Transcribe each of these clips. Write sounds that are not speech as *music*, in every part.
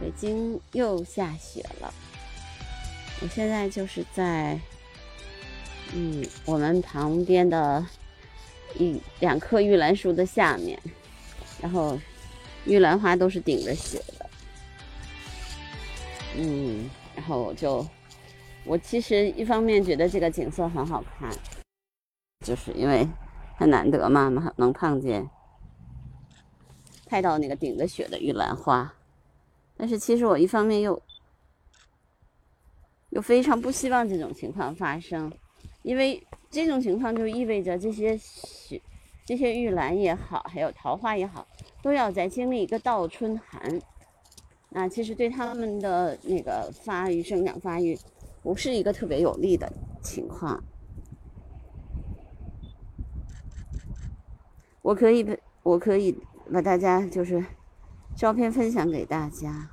北京又下雪了。我现在就是在，嗯，我们旁边的一两棵玉兰树的下面，然后玉兰花都是顶着雪的。嗯，然后我就，我其实一方面觉得这个景色很好看，就是因为很难得嘛，能能看见，拍到那个顶着雪的玉兰花。但是其实我一方面又又非常不希望这种情况发生，因为这种情况就意味着这些雪、这些玉兰也好，还有桃花也好，都要在经历一个倒春寒。那其实对他们的那个发育、生长发育，不是一个特别有利的情况。我可以，我可以把大家就是。照片分享给大家，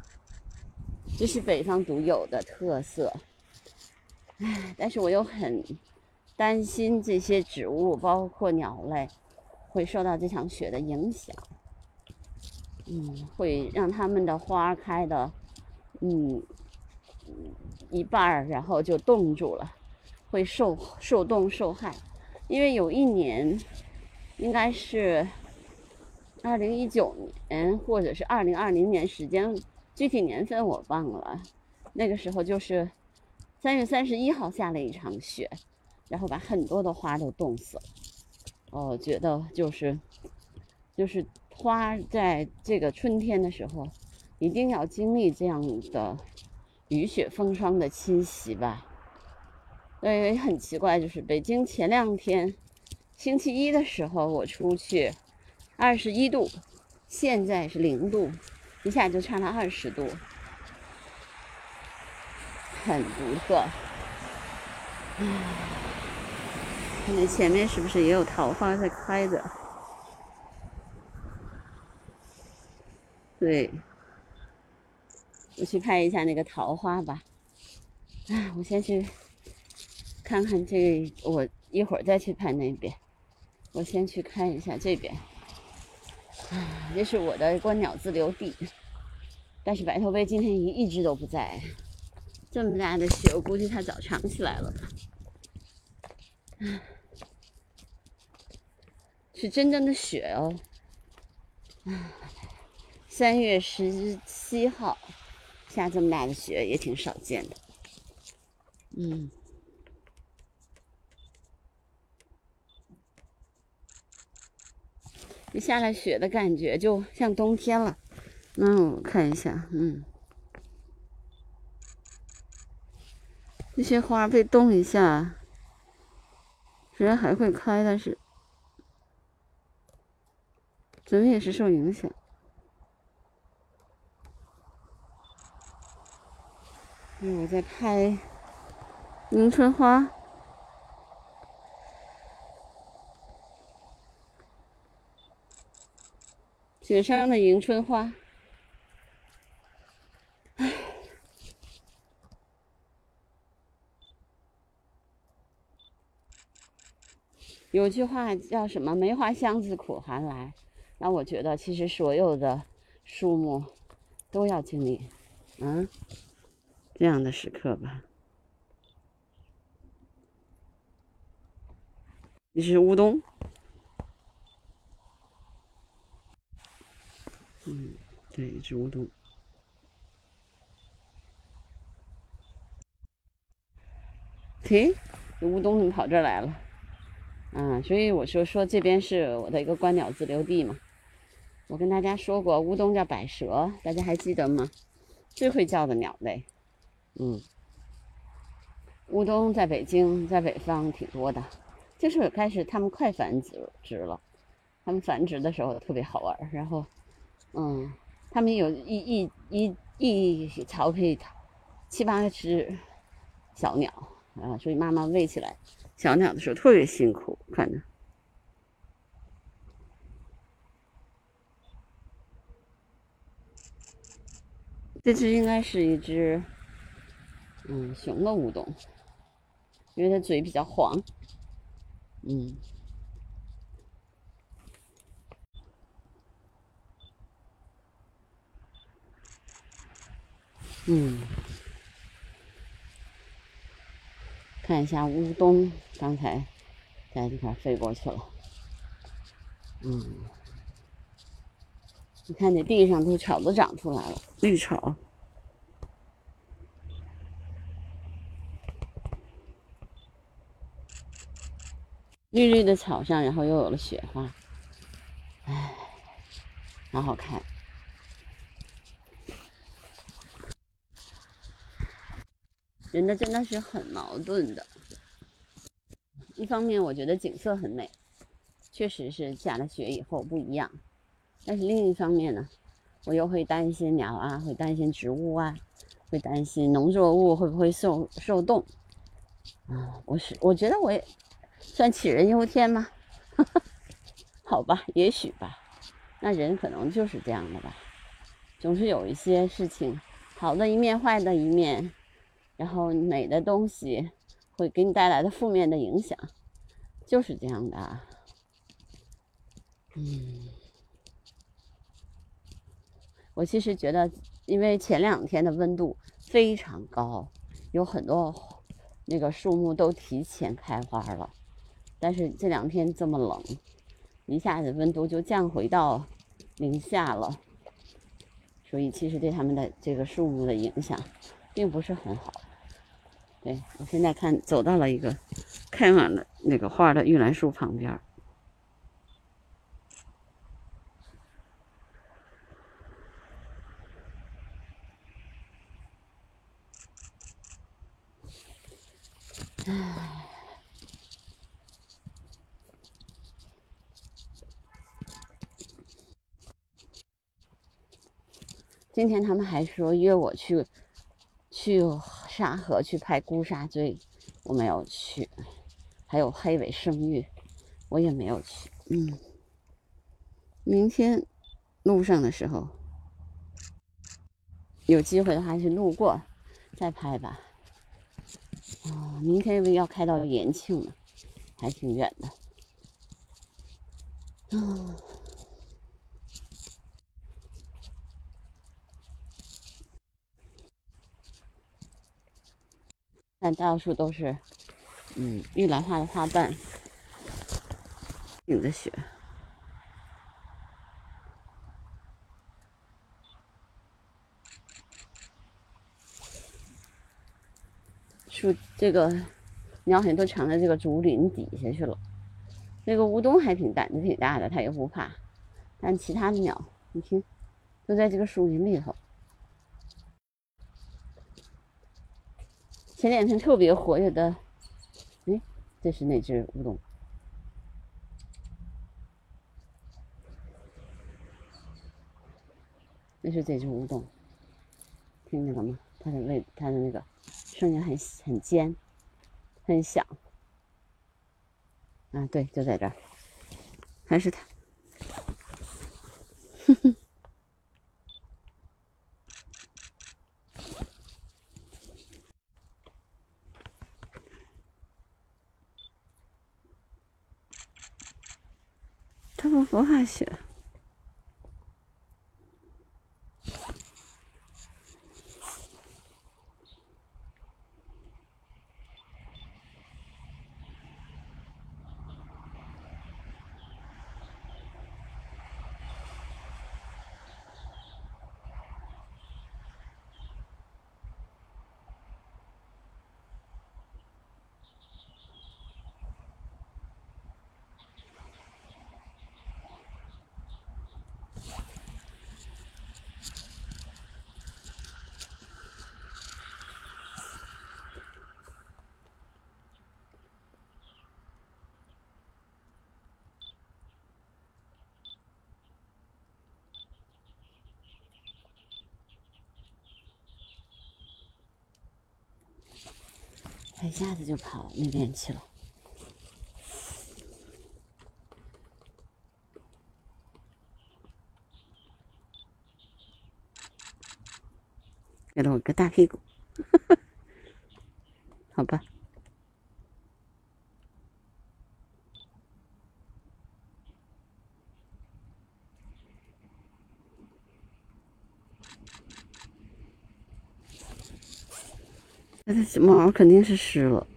这是北方独有的特色。唉，但是我又很担心这些植物，包括鸟类，会受到这场雪的影响。嗯，会让它们的花开的，嗯，一半儿，然后就冻住了，会受受冻受害。因为有一年，应该是。二零一九年或者是二零二零年时间，具体年份我忘了。那个时候就是三月三十一号下了一场雪，然后把很多的花都冻死了。我觉得就是就是花在这个春天的时候，一定要经历这样的雨雪风霜的侵袭吧。对，很奇怪，就是北京前两天星期一的时候我出去。二十一度，现在是零度，一下就差了二十度，很独特。看那前面是不是也有桃花在开着？对，我去拍一下那个桃花吧。哎，*laughs* 我先去看看这，我一会儿再去拍那边。我先去看一下这边。这是我的观鸟自留地，但是白头鹎今天一一直都不在。这么大的雪，我估计它早藏起来了。是真正的雪哦。三月十七号下这么大的雪也挺少见的。嗯。一下了雪的感觉，就像冬天了。嗯，我看一下，嗯，这些花被冻一下，虽然还会开，但是怎么也是受影响。嗯，我在拍迎春花。雪上的迎春花，有句话叫什么“梅花香自苦寒来”，那我觉得其实所有的树木都要经历，嗯，这样的时刻吧。你是乌冬。嗯，对，一只乌冬。嘿，这乌冬怎么跑这儿来了？啊，所以我就说这边是我的一个观鸟自留地嘛。我跟大家说过，乌冬叫百蛇，大家还记得吗？最会叫的鸟类。嗯，乌冬在北京，在北方挺多的。就是开始它们快繁殖殖了，它们繁殖的时候特别好玩，然后。嗯，他们有一一一一巢可以七八只小鸟啊，所以妈妈喂起来小鸟的时候特别辛苦，看着。这只应该是一只嗯雄的舞动，因为它嘴比较黄，嗯。嗯，看一下乌冬，刚才在这块飞过去了。嗯，你看这地上都草都长出来了，绿草。绿绿的草上，然后又有了雪花，哎，好好看。人的真的是很矛盾的，一方面我觉得景色很美，确实是下了雪以后不一样，但是另一方面呢，我又会担心鸟啊，会担心植物啊，会担心农作物会不会受受冻啊。我是我觉得我也。算杞人忧天吗？*laughs* 好吧，也许吧。那人可能就是这样的吧，总是有一些事情，好的一面，坏的一面，然后美的东西会给你带来的负面的影响，就是这样的。嗯，我其实觉得，因为前两天的温度非常高，有很多那个树木都提前开花了。但是这两天这么冷，一下子温度就降回到零下了，所以其实对他们的这个树木的影响并不是很好。对我现在看走到了一个开满了那个花的玉兰树旁边。唉。今天他们还说约我去，去沙河去拍孤沙锥，我没有去。还有黑尾生玉，我也没有去。嗯，明天路上的时候，有机会的话去路过再拍吧。啊，明天因为要开到延庆了，还挺远的。啊。但到处都是，嗯，玉兰花的花瓣，顶着雪。树这个鸟很多藏在这个竹林底下去了。那个乌冬还挺胆子挺大的，它也不怕。但其他的鸟，你听，都在这个树林里头。前两天特别活跃的，哎，这是哪只乌冬？那是这只乌冬，听见了吗？它的味，它的那个声音很很尖，很响。啊，对，就在这儿，还是它。哼哼。他们不怕雪。一下子就跑那边去了，给了我个大屁股，好吧。那它这毛肯定是湿了。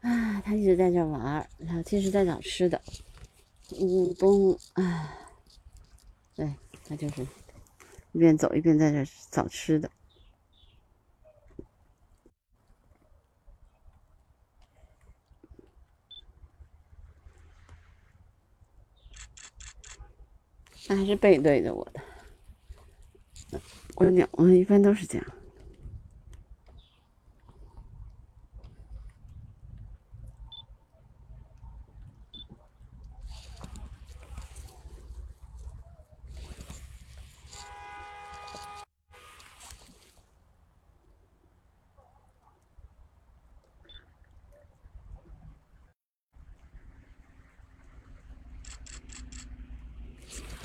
啊，他一直在这玩儿，他其实在找吃的。乌冬，啊，对他就是一边走一边在这找吃的。他还是背对着我的，观鸟啊，一般都是这样。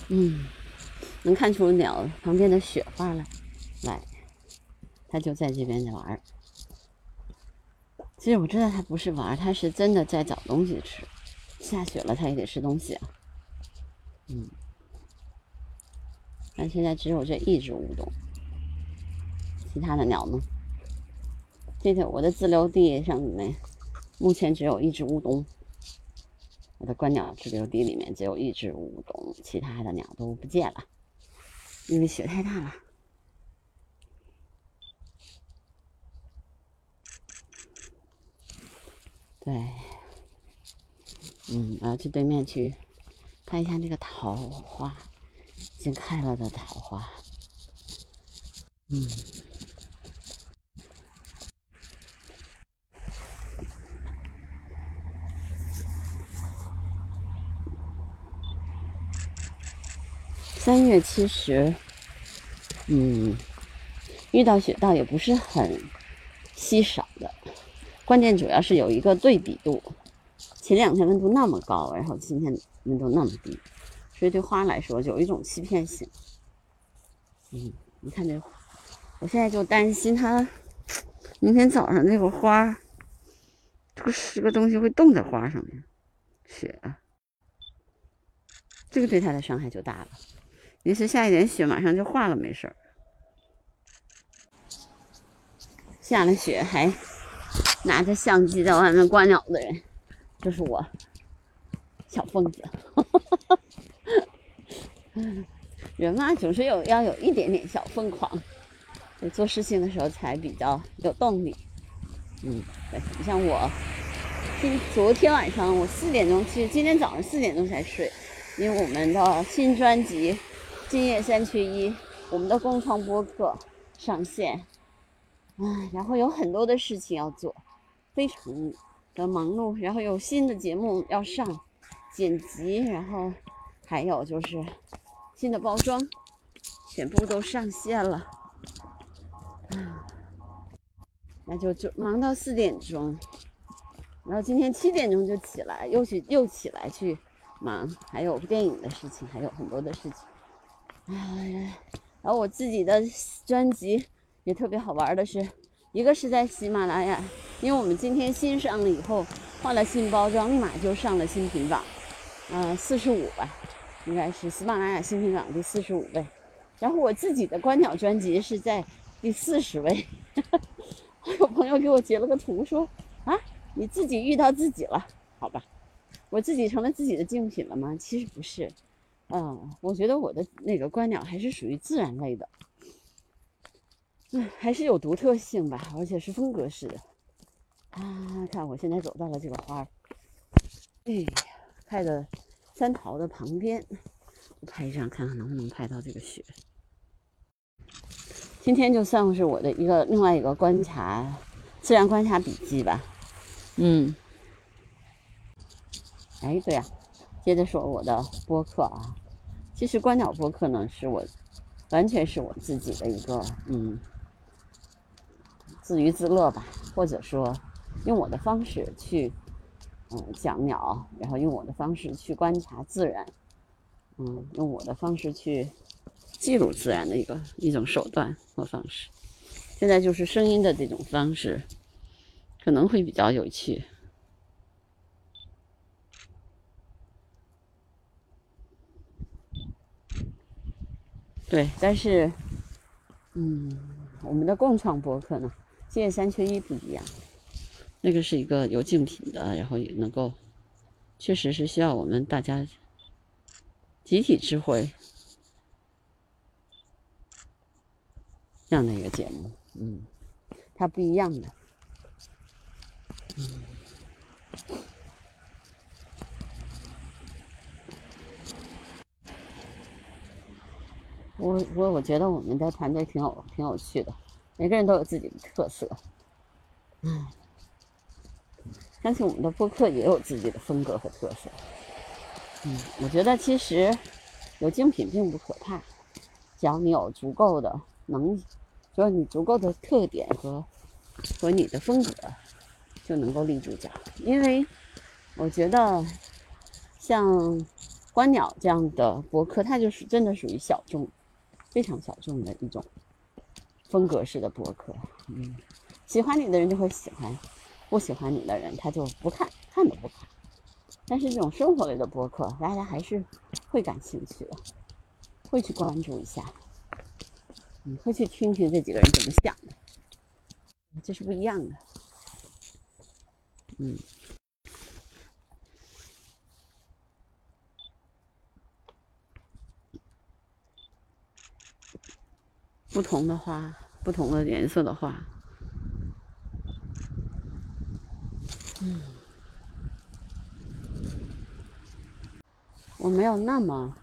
嗯，能看出鸟旁边的雪花来，来，它就在这边在玩其实我知道它不是玩它是真的在找东西吃。下雪了，它也得吃东西啊。嗯，但现在只有这一只乌冬，其他的鸟呢？这个我的自留地上面，目前只有一只乌冬。我的观鸟自留地里面只有一只乌冬，其他的鸟都不见了，因为雪太大了。对，嗯，我要去对面去看一下那个桃花，已经开了的桃花，嗯。三月其实，嗯，遇到雪倒也不是很稀少的，关键主要是有一个对比度，前两天温度那么高，然后今天温度那么低，所以对花来说有一种欺骗性。嗯，你看这，我现在就担心它明天早上那个花，这个是个东西会冻在花上面，雪，这个对它的伤害就大了。临时下一点雪，马上就化了，没事儿。下了雪还拿着相机在外面观鸟的人，就是我，小疯子。人嘛，总是有要有一点点小疯狂，做事情的时候才比较有动力。嗯，对，你像我，今昨天晚上我四点钟，其实今天早上四点钟才睡，因为我们的新专辑。今夜三缺一，我们的共创播客上线，唉，然后有很多的事情要做，非常的忙碌，然后有新的节目要上，剪辑，然后还有就是新的包装，全部都上线了，啊，那就就忙到四点钟，然后今天七点钟就起来，又去又起来去忙，还有电影的事情，还有很多的事情。哎，然后我自己的专辑也特别好玩的是，一个是在喜马拉雅，因为我们今天新上了以后，换了新包装，立马就上了新品榜，嗯，四十五吧，应该是喜马拉雅新品榜第四十五位。然后我自己的观鸟专辑是在第四十位，我 *laughs* 有朋友给我截了个图说啊，你自己遇到自己了，好吧，我自己成了自己的竞品了吗？其实不是。嗯，我觉得我的那个观鸟还是属于自然类的，嗯，还是有独特性吧，而且是风格式的。啊，看我现在走到了这个花儿，哎呀，开的三桃的旁边，拍一张，看看能不能拍到这个雪。今天就算是我的一个另外一个观察，自然观察笔记吧。嗯，哎，对呀，接着说我的播客啊。其实观鸟播客呢，是我完全是我自己的一个嗯自娱自乐吧，或者说用我的方式去嗯讲鸟，然后用我的方式去观察自然，嗯，用我的方式去记录自然的一个一种手段和方式。现在就是声音的这种方式，可能会比较有趣。对，但是，嗯，我们的共创博客呢，今夜三缺一不一样，那个是一个有竞品的，然后也能够，确实是需要我们大家集体智慧这样的一个节目，嗯，它不一样的，嗯。我我我觉得我们的团队挺有挺有趣的，每个人都有自己的特色，嗯，相信我们的播客也有自己的风格和特色，嗯，我觉得其实有精品并不可怕，只要你有足够的能，只要你足够的特点和和你的风格，就能够立住脚。因为我觉得像观鸟这样的博客，它就是真的属于小众。非常小众的一种风格式的博客，嗯，喜欢你的人就会喜欢，不喜欢你的人他就不看，看都不看。但是这种生活类的博客，大家还是会感兴趣的，会去关注一下，你会去听听这几个人怎么想的，这是不一样的，嗯。不同的花，不同的颜色的花。嗯，我没有那么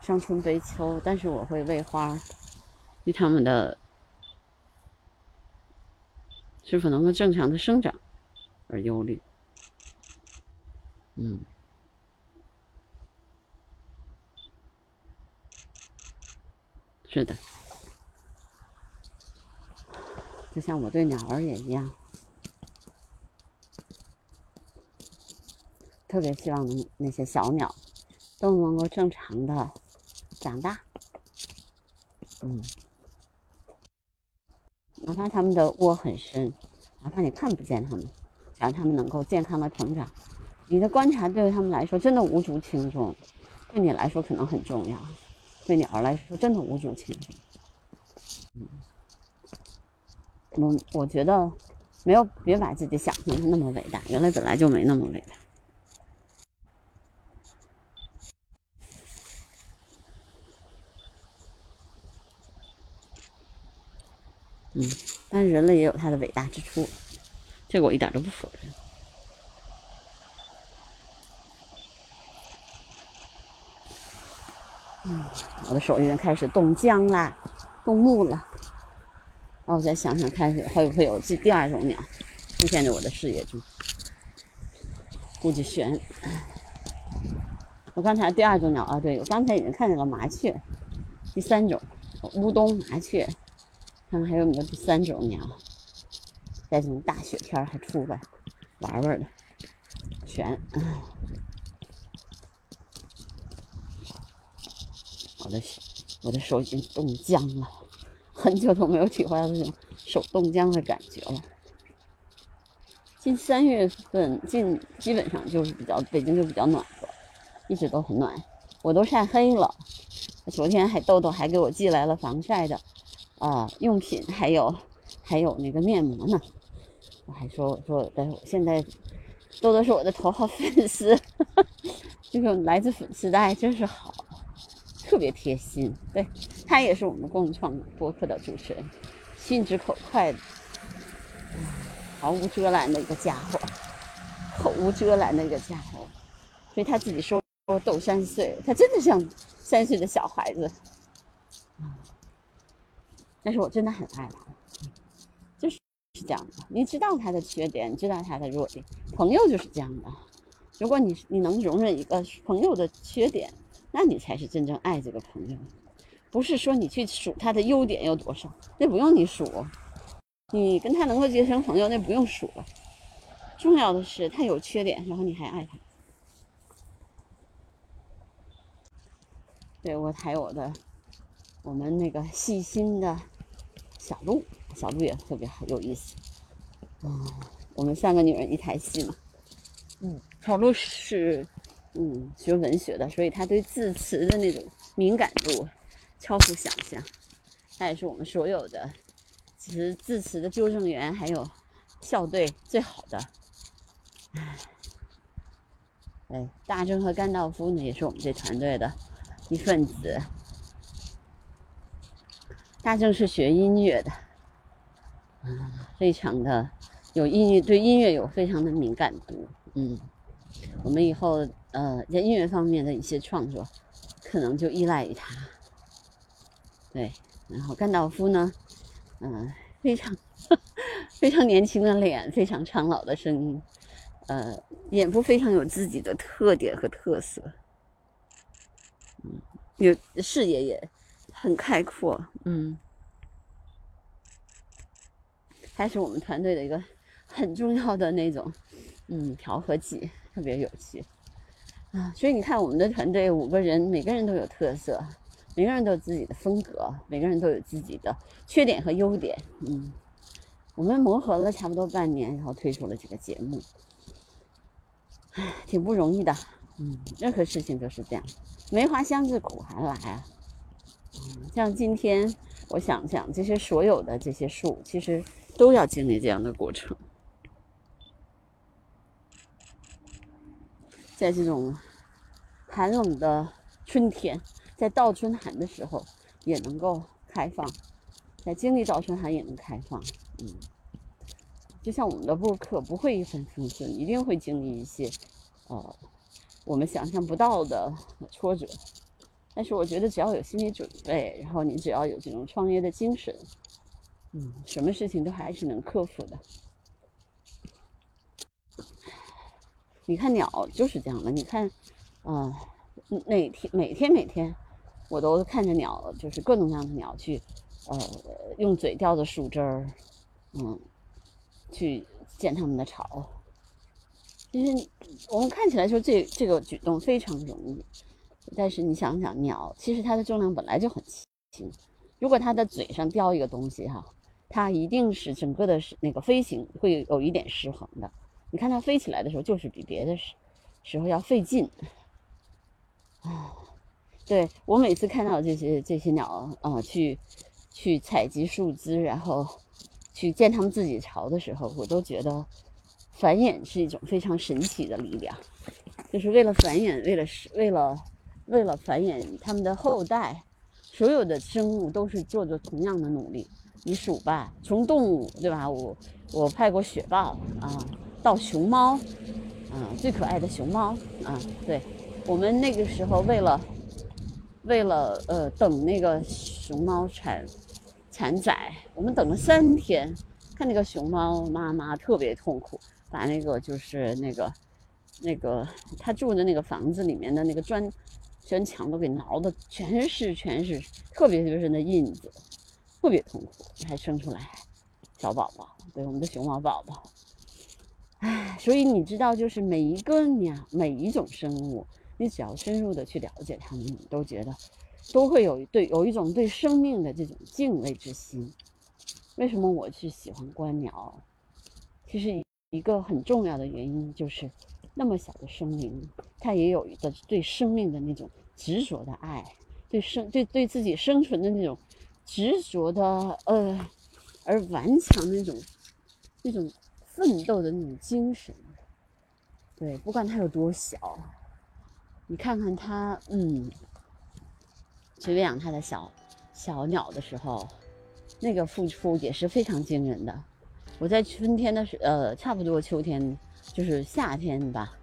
伤春悲秋，但是我会为花，为它们的是否能够正常的生长而忧虑。嗯，是的。就像我对鸟儿也一样，特别希望那些小鸟都能够正常的长大，嗯，哪怕它们的窝很深，哪怕你看不见它们，只要它们能够健康的成长，你的观察对于它们来说真的无足轻重，对你来说可能很重要，对鸟儿来说真的无足轻重，嗯。我我觉得没有，别把自己想象的那么伟大，原来本来就没那么伟大。嗯，但是人类也有他的伟大之处，这个我一点都不否认。嗯，我的手已经开始冻僵啦，冻木了。然后我再想想，看会不会有这第二种鸟出现在我的视野中？估计悬。我刚才第二种鸟啊，对我刚才已经看见了麻雀。第三种乌冬麻雀，看看还有没有第三种鸟，在这种大雪天还出来玩玩的，悬。我的我的手已经冻僵了。很久都没有体会到这种手冻僵的感觉了。近三月份，近基本上就是比较北京就比较暖和，一直都很暖。我都晒黑了。昨天还豆豆还给我寄来了防晒的啊用品，还有还有那个面膜呢。我还说我说但是我现在豆豆是我的头号粉丝，这 *laughs* 种来自粉丝的爱真是好。特别贴心，对他也是我们共创播客的主持人，心直口快的，毫无遮拦的一个家伙，口无遮拦的一个家伙，所以他自己说豆山碎，他真的像三岁的小孩子，但是我真的很爱他，就是是这样的。你知道他的缺点，你知道他的弱点，朋友就是这样的。如果你你能容忍一个朋友的缺点，那你才是真正爱这个朋友。不是说你去数他的优点有多少，那不用你数。你跟他能够结成朋友，那不用数了。重要的是他有缺点，然后你还爱他。对我还有我的，我们那个细心的小鹿，小鹿也特别好有意思。嗯，我们三个女人一台戏嘛。嗯，小鹿是嗯学文学的，所以他对字词的那种敏感度超乎想象。他也是我们所有的词字词的纠正员，还有校对最好的。唉，哎，大正和甘道夫呢，也是我们这团队的。一份子，大正是学音乐的，嗯，非常的有音乐，对音乐有非常的敏感度，嗯，我们以后呃在音乐方面的一些创作，可能就依赖于他，对，然后甘道夫呢，嗯，非常 *laughs* 非常年轻的脸，非常苍老的声音，呃，演出非常有自己的特点和特色。嗯有视野也很开阔，嗯，他是我们团队的一个很重要的那种，嗯，调和剂，特别有趣啊。所以你看，我们的团队五个人，每个人都有特色，每个人都有自己的风格，每个人都有自己的缺点和优点，嗯。我们磨合了差不多半年，然后推出了这个节目，唉，挺不容易的，嗯，任何事情都是这样。梅花香自苦寒来啊，像今天我想想，这些所有的这些树，其实都要经历这样的过程，在这种寒冷的春天，在倒春寒的时候也能够开放，在经历倒春寒也能开放，嗯，就像我们的播客不会一帆风顺，一定会经历一些，呃。我们想象不到的挫折，但是我觉得只要有心理准备，然后你只要有这种创业的精神，嗯，什么事情都还是能克服的。你看鸟就是这样的，你看，嗯，每天每天每天，我都看着鸟，就是各种各样的鸟去，呃，用嘴叼着树枝儿，嗯，去建他们的巢。其实我们看起来说这这个举动非常容易，但是你想想，鸟其实它的重量本来就很轻，如果它的嘴上叼一个东西哈，它一定是整个的那个飞行会有一点失衡的。你看它飞起来的时候，就是比别的时时候要费劲。啊，对我每次看到这些这些鸟啊，去去采集树枝，然后去建它们自己巢的时候，我都觉得。繁衍是一种非常神奇的力量，就是为了繁衍，为了是，为了为了繁衍他们的后代，所有的生物都是做着同样的努力。你数吧，从动物对吧？我我派过雪豹啊，到熊猫，啊，最可爱的熊猫啊，对，我们那个时候为了为了呃等那个熊猫产产崽，我们等了三天，看那个熊猫妈妈特别痛苦。把那个就是那个，那个他住的那个房子里面的那个砖砖墙都给挠的全是全是特别特别深的印子，特别痛苦，还生出来小宝宝，对我们的熊猫宝宝。唉，所以你知道，就是每一个鸟，每一种生物，你只要深入的去了解它们，你都觉得都会有对有一种对生命的这种敬畏之心。为什么我去喜欢观鸟？其实。一个很重要的原因就是，那么小的生命，它也有一个对生命的那种执着的爱，对生对对自己生存的那种执着的呃而顽强的那种那种奋斗的那种精神。对，不管它有多小，你看看它，嗯，去喂养它的小小鸟的时候，那个付出也是非常惊人的。我在春天的时，呃，差不多秋天，就是夏天吧。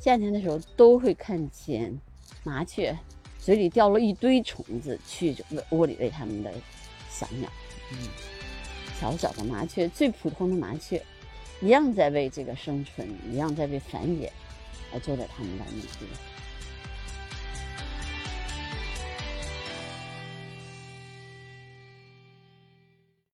夏天的时候都会看见麻雀嘴里掉了一堆虫子，去窝里喂它们的小鸟。嗯，小小的麻雀，最普通的麻雀，一样在为这个生存，一样在为繁衍，而做着他们的努力。